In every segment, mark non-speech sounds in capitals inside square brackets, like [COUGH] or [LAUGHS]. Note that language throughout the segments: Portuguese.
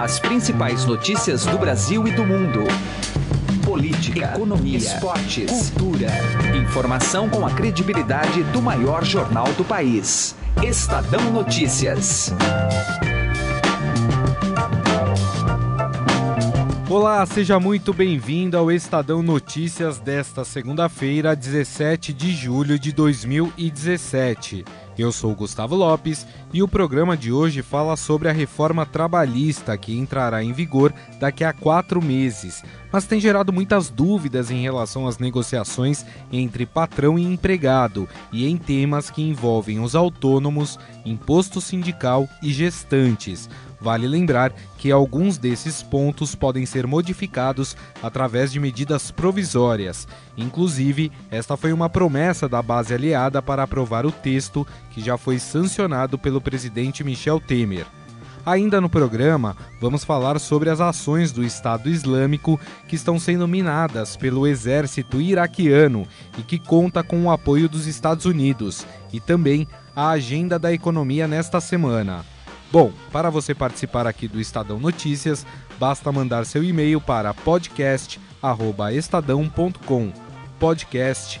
As principais notícias do Brasil e do mundo. Política, economia, esportes, cultura. Informação com a credibilidade do maior jornal do país. Estadão Notícias. Olá, seja muito bem-vindo ao Estadão Notícias desta segunda-feira, 17 de julho de 2017. Eu sou Gustavo Lopes e o programa de hoje fala sobre a reforma trabalhista que entrará em vigor daqui a quatro meses, mas tem gerado muitas dúvidas em relação às negociações entre patrão e empregado e em temas que envolvem os autônomos, imposto sindical e gestantes. Vale lembrar que alguns desses pontos podem ser modificados através de medidas provisórias. Inclusive, esta foi uma promessa da base aliada para aprovar o texto que já foi sancionado pelo presidente Michel Temer. Ainda no programa, vamos falar sobre as ações do Estado Islâmico que estão sendo minadas pelo exército iraquiano e que conta com o apoio dos Estados Unidos, e também a agenda da economia nesta semana. Bom, para você participar aqui do Estadão Notícias, basta mandar seu e-mail para podcast@estadão.com. Podcast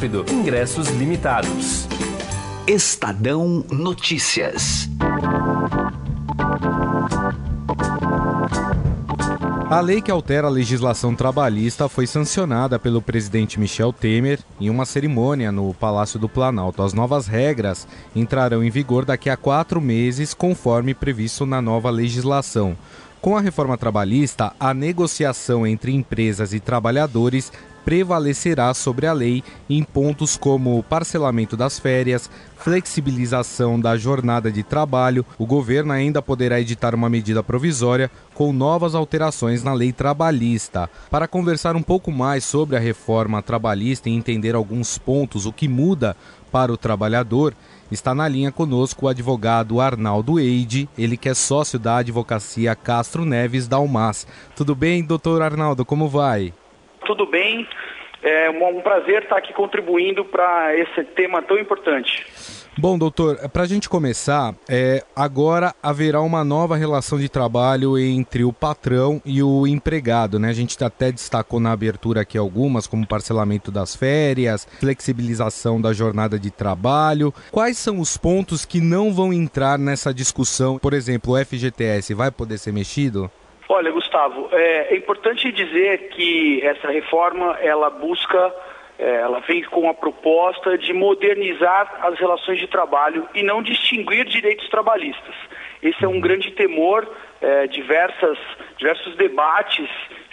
rápido. Ingressos limitados. Estadão Notícias. A lei que altera a legislação trabalhista foi sancionada pelo presidente Michel Temer em uma cerimônia no Palácio do Planalto. As novas regras entrarão em vigor daqui a quatro meses, conforme previsto na nova legislação. Com a reforma trabalhista, a negociação entre empresas e trabalhadores prevalecerá sobre a lei em pontos como parcelamento das férias, flexibilização da jornada de trabalho. O governo ainda poderá editar uma medida provisória com novas alterações na lei trabalhista. Para conversar um pouco mais sobre a reforma trabalhista e entender alguns pontos, o que muda para o trabalhador, está na linha conosco o advogado Arnaldo Eide, ele que é sócio da advocacia Castro Neves da Almas. Tudo bem, doutor Arnaldo, como vai? tudo bem? É um prazer estar aqui contribuindo para esse tema tão importante. Bom, doutor, para a gente começar, é, agora haverá uma nova relação de trabalho entre o patrão e o empregado, né? A gente até destacou na abertura aqui algumas, como parcelamento das férias, flexibilização da jornada de trabalho. Quais são os pontos que não vão entrar nessa discussão? Por exemplo, o FGTS vai poder ser mexido? Olha, Gustavo, é, é importante dizer que essa reforma ela busca, ela vem com a proposta de modernizar as relações de trabalho e não distinguir direitos trabalhistas. Esse é um grande temor, é, diversas, diversos debates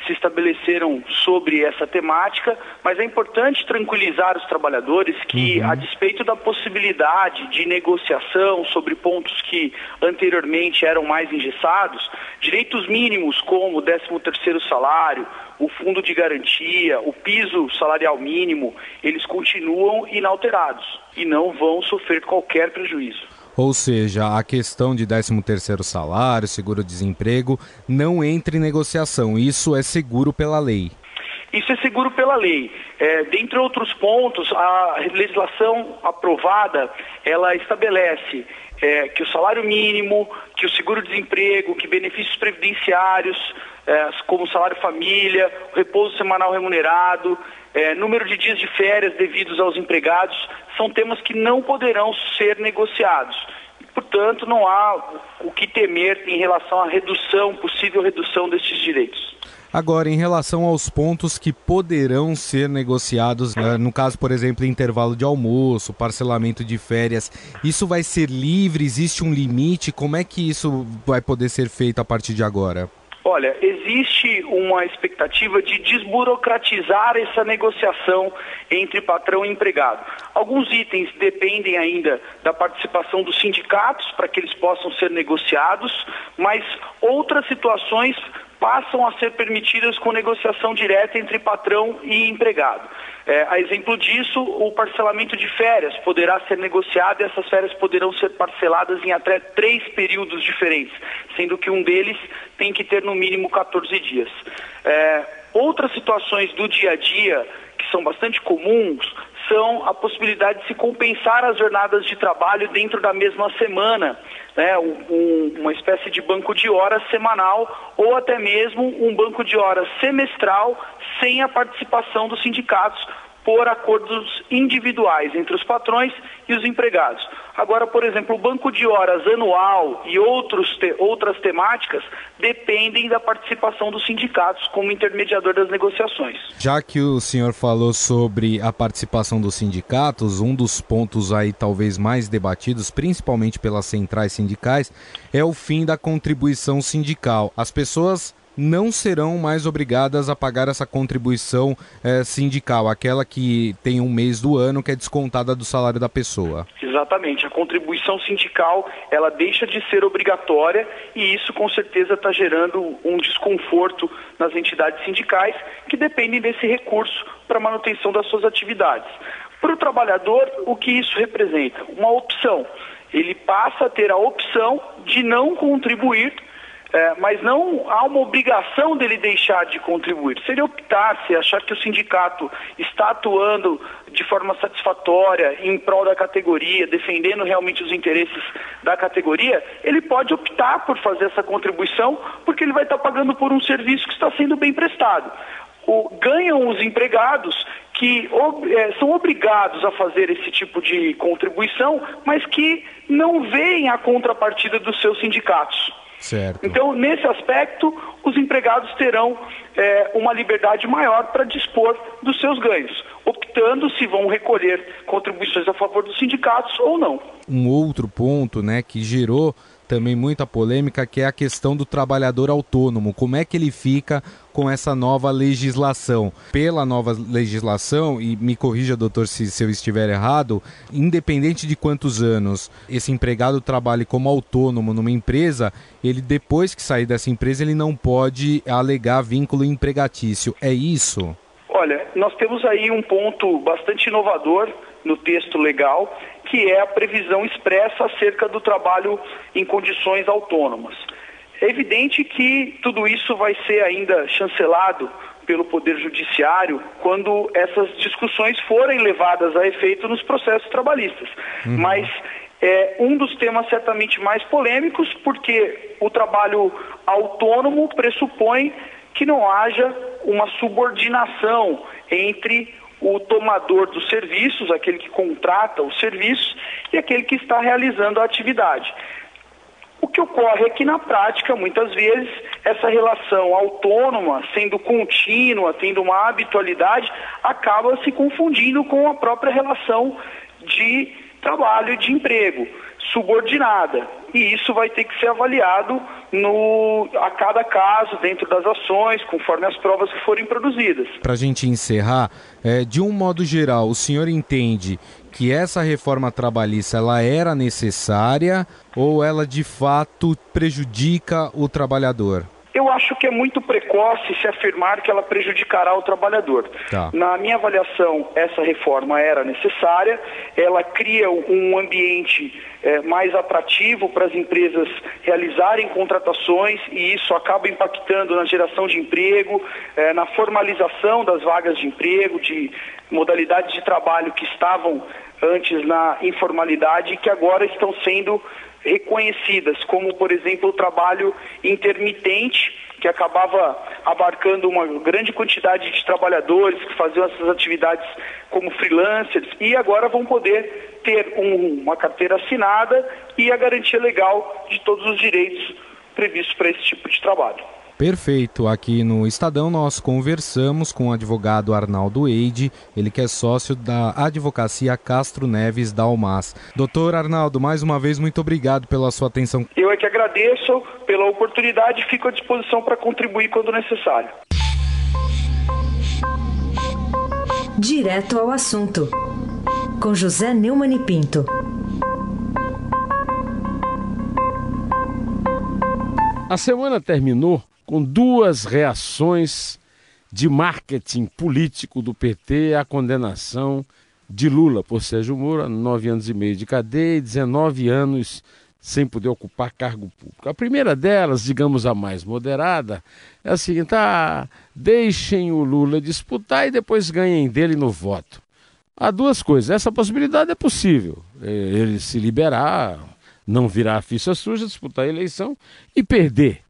se estabeleceram sobre essa temática, mas é importante tranquilizar os trabalhadores que, uhum. a despeito da possibilidade de negociação sobre pontos que anteriormente eram mais engessados, direitos mínimos como o 13º salário, o fundo de garantia, o piso salarial mínimo, eles continuam inalterados e não vão sofrer qualquer prejuízo. Ou seja, a questão de 13º salário, seguro-desemprego, não entra em negociação. Isso é seguro pela lei. Isso é seguro pela lei. É, dentre outros pontos, a legislação aprovada, ela estabelece é, que o salário mínimo, que o seguro-desemprego, que benefícios previdenciários, é, como salário família, repouso semanal remunerado, é, número de dias de férias devidos aos empregados, são temas que não poderão ser negociados. Portanto, não há o que temer em relação à redução, possível redução desses direitos. Agora, em relação aos pontos que poderão ser negociados, né, no caso, por exemplo, intervalo de almoço, parcelamento de férias, isso vai ser livre? Existe um limite? Como é que isso vai poder ser feito a partir de agora? Olha, existe uma expectativa de desburocratizar essa negociação entre patrão e empregado. Alguns itens dependem ainda da participação dos sindicatos para que eles possam ser negociados, mas outras situações passam a ser permitidas com negociação direta entre patrão e empregado. É, a exemplo disso, o parcelamento de férias poderá ser negociado e essas férias poderão ser parceladas em até três períodos diferentes, sendo que um deles tem que ter no mínimo 14 dias. É, outras situações do dia a dia que são bastante comuns são a possibilidade de se compensar as jornadas de trabalho dentro da mesma semana, né, um, uma espécie de banco de horas semanal ou até mesmo um banco de horas semestral sem a participação dos sindicatos por acordos individuais entre os patrões e os empregados. Agora, por exemplo, o banco de horas anual e outros te, outras temáticas dependem da participação dos sindicatos como intermediador das negociações. Já que o senhor falou sobre a participação dos sindicatos, um dos pontos aí talvez mais debatidos, principalmente pelas centrais sindicais, é o fim da contribuição sindical. As pessoas não serão mais obrigadas a pagar essa contribuição é, sindical, aquela que tem um mês do ano que é descontada do salário da pessoa. Exatamente, a contribuição sindical ela deixa de ser obrigatória e isso com certeza está gerando um desconforto nas entidades sindicais que dependem desse recurso para manutenção das suas atividades. Para o trabalhador, o que isso representa? Uma opção. Ele passa a ter a opção de não contribuir é, mas não há uma obrigação dele deixar de contribuir. Se ele optar, se achar que o sindicato está atuando de forma satisfatória em prol da categoria, defendendo realmente os interesses da categoria, ele pode optar por fazer essa contribuição, porque ele vai estar pagando por um serviço que está sendo bem prestado. O, ganham os empregados que ob, é, são obrigados a fazer esse tipo de contribuição, mas que não veem a contrapartida dos seus sindicatos. Certo. Então, nesse aspecto, os empregados terão é, uma liberdade maior para dispor dos seus ganhos, optando se vão recolher contribuições a favor dos sindicatos ou não. Um outro ponto né, que gerou também muita polêmica, que é a questão do trabalhador autônomo. Como é que ele fica com essa nova legislação? Pela nova legislação, e me corrija, doutor, se, se eu estiver errado, independente de quantos anos esse empregado trabalhe como autônomo numa empresa, ele depois que sair dessa empresa, ele não pode alegar vínculo empregatício. É isso? Olha, nós temos aí um ponto bastante inovador no texto legal, que é a previsão expressa acerca do trabalho em condições autônomas. É evidente que tudo isso vai ser ainda chancelado pelo Poder Judiciário quando essas discussões forem levadas a efeito nos processos trabalhistas. Uhum. Mas é um dos temas certamente mais polêmicos, porque o trabalho autônomo pressupõe que não haja uma subordinação entre o tomador dos serviços, aquele que contrata os serviços, e aquele que está realizando a atividade. O que ocorre é que, na prática, muitas vezes, essa relação autônoma, sendo contínua, tendo uma habitualidade, acaba se confundindo com a própria relação de trabalho e de emprego subordinada. E isso vai ter que ser avaliado no, a cada caso, dentro das ações, conforme as provas que forem produzidas. Para a gente encerrar, é, de um modo geral, o senhor entende que essa reforma trabalhista ela era necessária ou ela de fato prejudica o trabalhador? Acho que é muito precoce se afirmar que ela prejudicará o trabalhador. Tá. Na minha avaliação, essa reforma era necessária, ela cria um ambiente é, mais atrativo para as empresas realizarem contratações e isso acaba impactando na geração de emprego, é, na formalização das vagas de emprego, de modalidades de trabalho que estavam antes na informalidade e que agora estão sendo reconhecidas, como, por exemplo, o trabalho intermitente, que acabava abarcando uma grande quantidade de trabalhadores que faziam essas atividades como freelancers e agora vão poder ter um, uma carteira assinada e a garantia legal de todos os direitos previstos para esse tipo de trabalho. Perfeito. Aqui no Estadão nós conversamos com o advogado Arnaldo Eide, ele que é sócio da Advocacia Castro Neves da Almas. Doutor Arnaldo, mais uma vez muito obrigado pela sua atenção. Eu é que agradeço pela oportunidade e fico à disposição para contribuir quando necessário. Direto ao assunto. Com José Neumann e Pinto. A semana terminou com duas reações de marketing político do PT à condenação de Lula por Sérgio Moro, nove anos e meio de cadeia e 19 anos sem poder ocupar cargo público. A primeira delas, digamos a mais moderada, é a seguinte: ah, deixem o Lula disputar e depois ganhem dele no voto. Há duas coisas. Essa possibilidade é possível. É, ele se liberar, não virar ficha suja, disputar a eleição e perder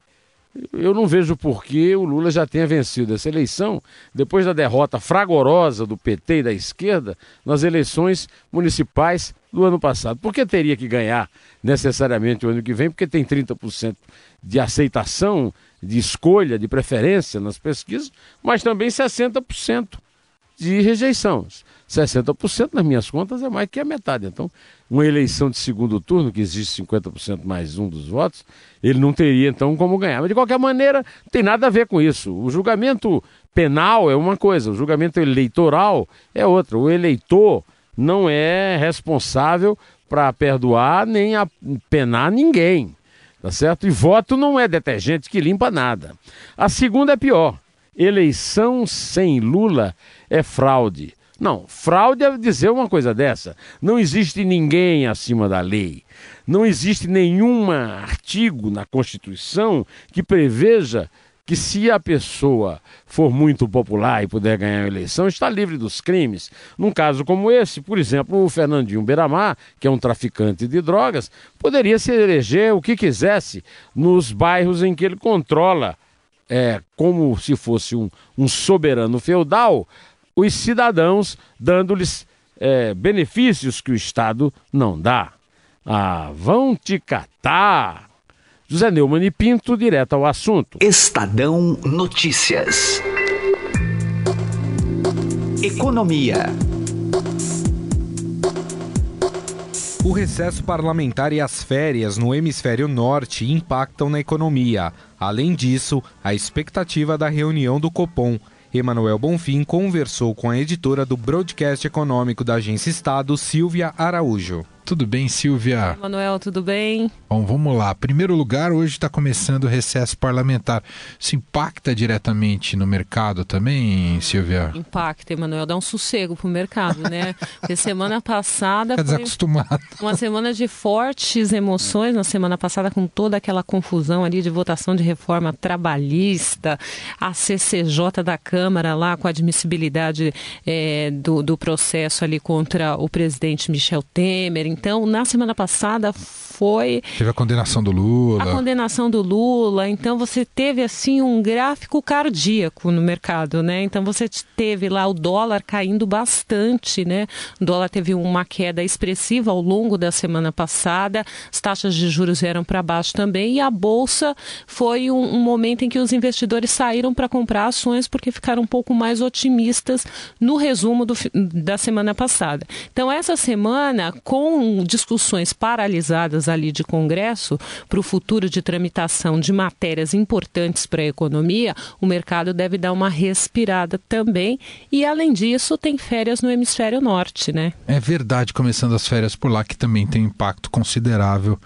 eu não vejo por que o Lula já tenha vencido essa eleição depois da derrota fragorosa do PT e da esquerda nas eleições municipais do ano passado. Por que teria que ganhar necessariamente o ano que vem? Porque tem 30% de aceitação, de escolha, de preferência nas pesquisas, mas também 60% de rejeição. 60% nas minhas contas é mais que a metade. Então, uma eleição de segundo turno, que existe 50% mais um dos votos, ele não teria então como ganhar. Mas de qualquer maneira, não tem nada a ver com isso. O julgamento penal é uma coisa, o julgamento eleitoral é outra. O eleitor não é responsável para perdoar nem a penar ninguém. Tá certo? E voto não é detergente que limpa nada. A segunda é pior. Eleição sem Lula é fraude. Não, fraude é dizer uma coisa dessa. Não existe ninguém acima da lei. Não existe nenhum artigo na Constituição que preveja que se a pessoa for muito popular e puder ganhar a eleição, está livre dos crimes. Num caso como esse, por exemplo, o Fernandinho Beiramar, que é um traficante de drogas, poderia se eleger o que quisesse nos bairros em que ele controla, é, como se fosse um, um soberano feudal, os cidadãos, dando-lhes é, benefícios que o Estado não dá. Ah, vão te catar! José Neumann e Pinto, direto ao assunto. Estadão Notícias. Economia. O recesso parlamentar e as férias no hemisfério norte impactam na economia. Além disso, a expectativa da reunião do Copom Emanuel Bonfim conversou com a editora do Broadcast Econômico da Agência Estado, Silvia Araújo. Tudo bem, Silvia? Manuel, tudo bem? Bom, vamos lá. Primeiro lugar, hoje está começando o recesso parlamentar. Isso impacta diretamente no mercado também, Silvia? Impacta, Emanuel. Dá um sossego pro mercado, né? [LAUGHS] Porque semana passada. Fica desacostumado. Uma semana de fortes emoções, na semana passada, com toda aquela confusão ali de votação de reforma trabalhista, a CCJ da Câmara lá com a admissibilidade é, do, do processo ali contra o presidente Michel Temer. Então, na semana passada foi. Teve a condenação do Lula. A condenação do Lula. Então, você teve, assim, um gráfico cardíaco no mercado, né? Então, você teve lá o dólar caindo bastante, né? O dólar teve uma queda expressiva ao longo da semana passada. As taxas de juros vieram para baixo também. E a bolsa foi um, um momento em que os investidores saíram para comprar ações porque ficaram um pouco mais otimistas no resumo do, da semana passada. Então, essa semana, com discussões paralisadas ali de Congresso para o futuro de tramitação de matérias importantes para a economia, o mercado deve dar uma respirada também. E, além disso, tem férias no hemisfério norte, né? É verdade, começando as férias por lá, que também tem impacto considerável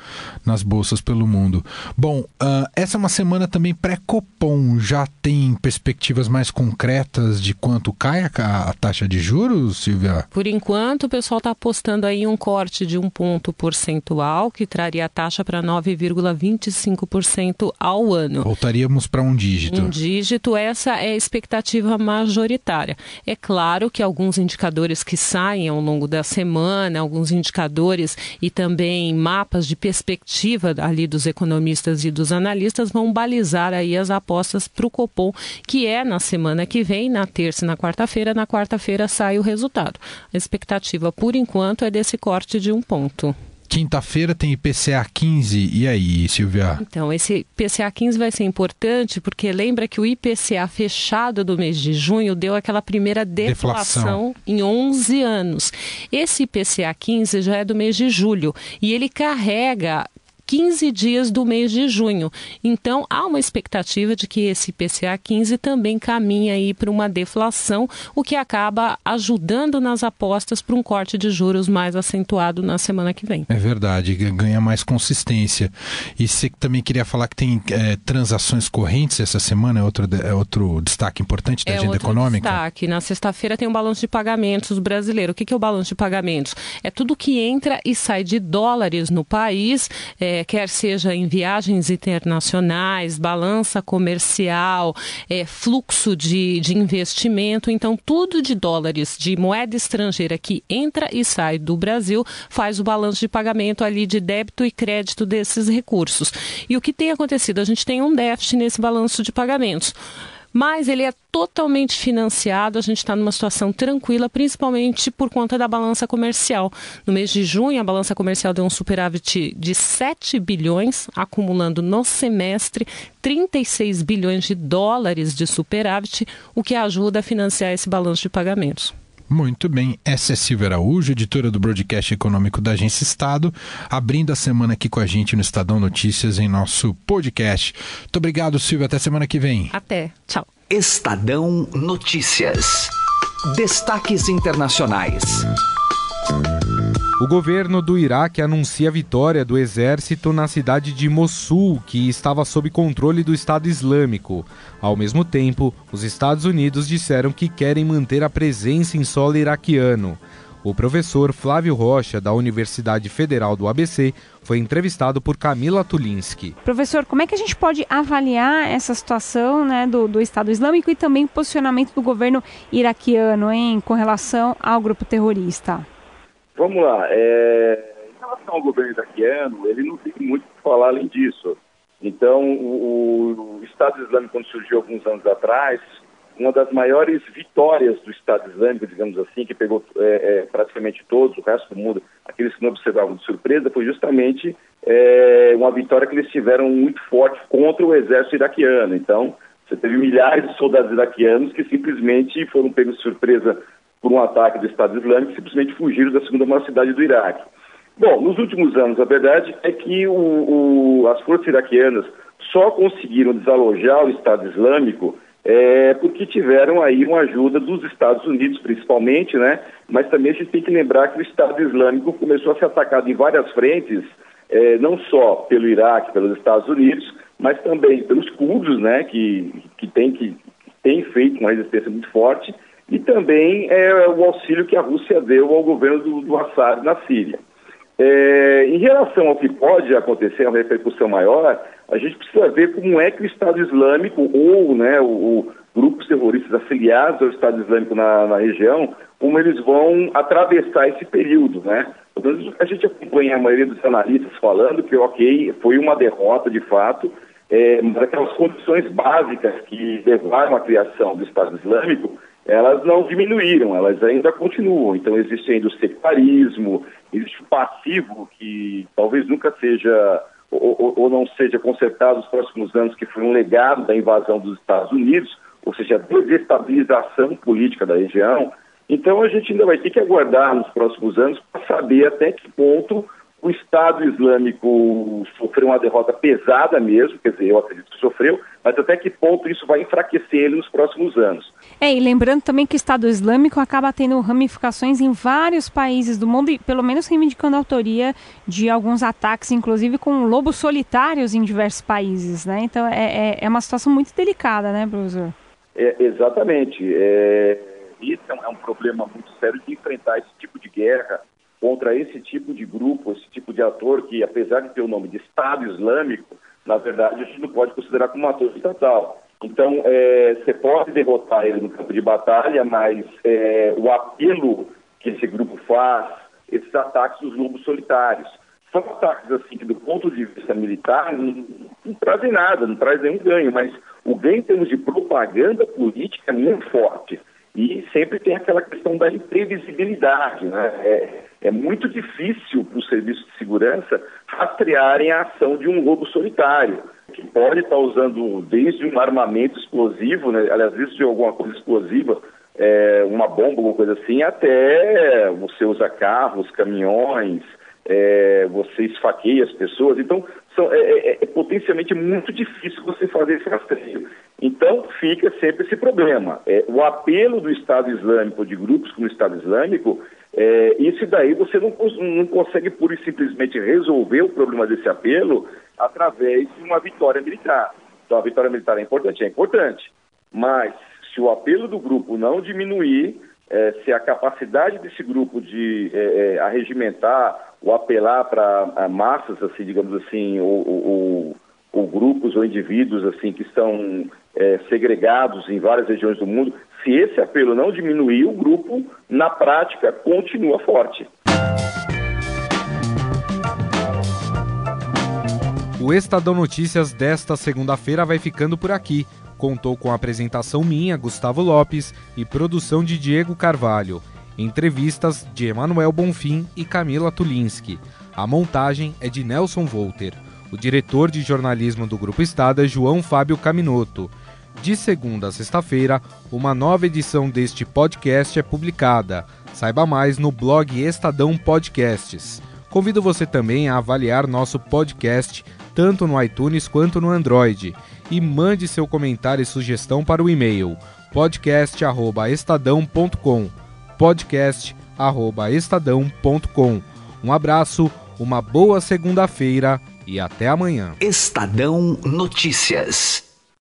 nas bolsas pelo mundo. Bom, uh, essa é uma semana também pré-Copom. Já tem perspectivas mais concretas de quanto cai a, a taxa de juros, Silvia? Por enquanto, o pessoal está apostando aí um corte de um ponto percentual, que traria a taxa para 9,25% ao ano. Voltaríamos para um dígito. Um dígito, essa é a expectativa majoritária. É claro que alguns indicadores que saem ao longo da semana, alguns indicadores e também mapas de perspectiva ali dos economistas e dos analistas vão balizar aí as apostas para o Copom, que é na semana que vem, na terça e na quarta-feira. Na quarta-feira sai o resultado. A expectativa, por enquanto, é desse corte de um ponto. Quinta-feira tem IPCA 15. E aí, Silvia? Então, esse IPCA 15 vai ser importante porque lembra que o IPCA fechado do mês de junho deu aquela primeira deflação, deflação. em 11 anos. Esse IPCA 15 já é do mês de julho e ele carrega 15 dias do mês de junho. Então, há uma expectativa de que esse IPCA 15 também caminhe aí para uma deflação, o que acaba ajudando nas apostas para um corte de juros mais acentuado na semana que vem. É verdade, ganha mais consistência. E você também queria falar que tem é, transações correntes essa semana, é outro, é outro destaque importante da é agenda econômica? destaque. Na sexta-feira tem um balanço de pagamentos brasileiro. O que, que é o balanço de pagamentos? É tudo que entra e sai de dólares no país, é, quer seja em viagens internacionais, balança comercial, é, fluxo de, de investimento. Então, tudo de dólares, de moeda estrangeira que entra e sai do Brasil, faz o balanço de pagamento ali de débito e crédito desses recursos. E o que tem acontecido? A gente tem um déficit nesse balanço de pagamentos mas ele é totalmente financiado. A gente está numa situação tranquila, principalmente por conta da balança comercial. No mês de junho, a balança comercial deu um superávit de 7 bilhões, acumulando no semestre 36 bilhões de dólares de superávit, o que ajuda a financiar esse balanço de pagamentos. Muito bem, essa é Silvia Araújo, editora do broadcast econômico da Agência Estado, abrindo a semana aqui com a gente no Estadão Notícias em nosso podcast. Muito obrigado, Silvia. Até semana que vem. Até. Tchau. Estadão Notícias. Destaques internacionais. O governo do Iraque anuncia a vitória do exército na cidade de Mossul, que estava sob controle do Estado Islâmico. Ao mesmo tempo, os Estados Unidos disseram que querem manter a presença em solo iraquiano. O professor Flávio Rocha, da Universidade Federal do ABC, foi entrevistado por Camila Tulinski. Professor, como é que a gente pode avaliar essa situação né, do, do Estado Islâmico e também o posicionamento do governo iraquiano hein, com relação ao grupo terrorista? Vamos lá. É... Em relação ao governo iraquiano, ele não tem muito o que falar além disso. Então, o, o Estado Islâmico, quando surgiu alguns anos atrás, uma das maiores vitórias do Estado Islâmico, digamos assim, que pegou é, é, praticamente todos, o resto do mundo, aqueles que não observavam de surpresa, foi justamente é, uma vitória que eles tiveram muito forte contra o exército iraquiano. Então, você teve milhares de soldados iraquianos que simplesmente foram pegos de surpresa por um ataque do Estado Islâmico, simplesmente fugiram da segunda maior cidade do Iraque. Bom, nos últimos anos, a verdade é que o, o, as forças iraquianas só conseguiram desalojar o Estado Islâmico é, porque tiveram aí uma ajuda dos Estados Unidos, principalmente, né? Mas também a gente tem que lembrar que o Estado Islâmico começou a ser atacado em várias frentes, é, não só pelo Iraque, pelos Estados Unidos, mas também pelos curdos, né? Que, que, tem, que tem feito uma resistência muito forte e também é, o auxílio que a Rússia deu ao governo do, do Assad na Síria. É, em relação ao que pode acontecer, uma repercussão maior, a gente precisa ver como é que o Estado Islâmico ou né, o, o grupos terroristas afiliados ao Estado Islâmico na, na, região, como eles vão atravessar esse período, né? A gente acompanha a maioria dos analistas falando que, ok, foi uma derrota de fato, é, mas aquelas condições básicas que levaram à criação do Estado Islâmico, elas não diminuíram, elas ainda continuam. Então existe ainda o sectarismo, existe o passivo que talvez nunca seja ou, ou, não seja consertado nos próximos anos, que foi um legado da invasão dos Estados Unidos, ou seja, a desestabilização política da região. Então a gente ainda vai ter que aguardar nos próximos anos para saber até que ponto o Estado Islâmico sofreu uma derrota pesada mesmo, quer dizer, eu acredito que sofreu, mas até que ponto isso vai enfraquecer ele nos próximos anos. É, e lembrando também que o Estado Islâmico acaba tendo ramificações em vários países do mundo, e pelo menos reivindicando a autoria de alguns ataques, inclusive com lobos solitários em diversos países, né? Então é, é, é uma situação muito delicada, né, professor? É, exatamente. É, isso é um problema muito sério de enfrentar esse tipo de guerra contra esse tipo de grupo, esse tipo de ator que, apesar de ter o nome de Estado Islâmico, na verdade a gente não pode considerar como um ator estatal. Então, é, você pode derrotar ele no campo de batalha, mas é, o apelo que esse grupo faz, esses ataques dos lobos solitários, são ataques assim que, do ponto de vista militar, não, não trazem nada, não trazem nenhum ganho, mas o ganho em termos de propaganda política é muito forte. E sempre tem aquela questão da imprevisibilidade, né? É, É muito difícil para o serviço de segurança rastrearem a ação de um lobo solitário, que pode estar usando desde um armamento explosivo, né, aliás, desde alguma coisa explosiva, é, uma bomba, alguma coisa assim, até você usa carros, caminhões, é, você esfaqueia as pessoas. Então, são, é, é, é, potencialmente muito difícil você fazer esse rastreio. Então, fica sempre esse problema. É, o apelo do Estado Islâmico, de grupos como o Estado Islâmico, é, isso daí você não, não consegue pura e simplesmente resolver o problema desse apelo através de uma vitória militar. Então, a vitória militar é importante? É importante. Mas, se o apelo do grupo não diminuir, é, se a capacidade desse grupo de é, é, arregimentar ou apelar para massas, assim, digamos assim, ou, ou, ou, grupos ou indivíduos assim que estão é, segregados em várias regiões do mundo, se esse apelo não diminuir, o grupo, na prática, continua forte. O Estadão Notícias desta segunda-feira vai ficando por aqui. Contou com a apresentação minha, Gustavo Lopes, e produção de Diego Carvalho. Entrevistas de Emanuel Bonfim e Camila Tulinski. A montagem é de Nelson Volter. O diretor de jornalismo do Grupo Estado é João Fábio Caminoto. De segunda a sexta-feira, uma nova edição deste podcast é publicada. Saiba mais no blog Estadão Podcasts. Convido você também a avaliar nosso podcast tanto no iTunes quanto no Android e mande seu comentário e sugestão para o e-mail podcast@estadão.com. podcast@estadão.com. Um abraço, uma boa segunda-feira e até amanhã. Estadão Notícias.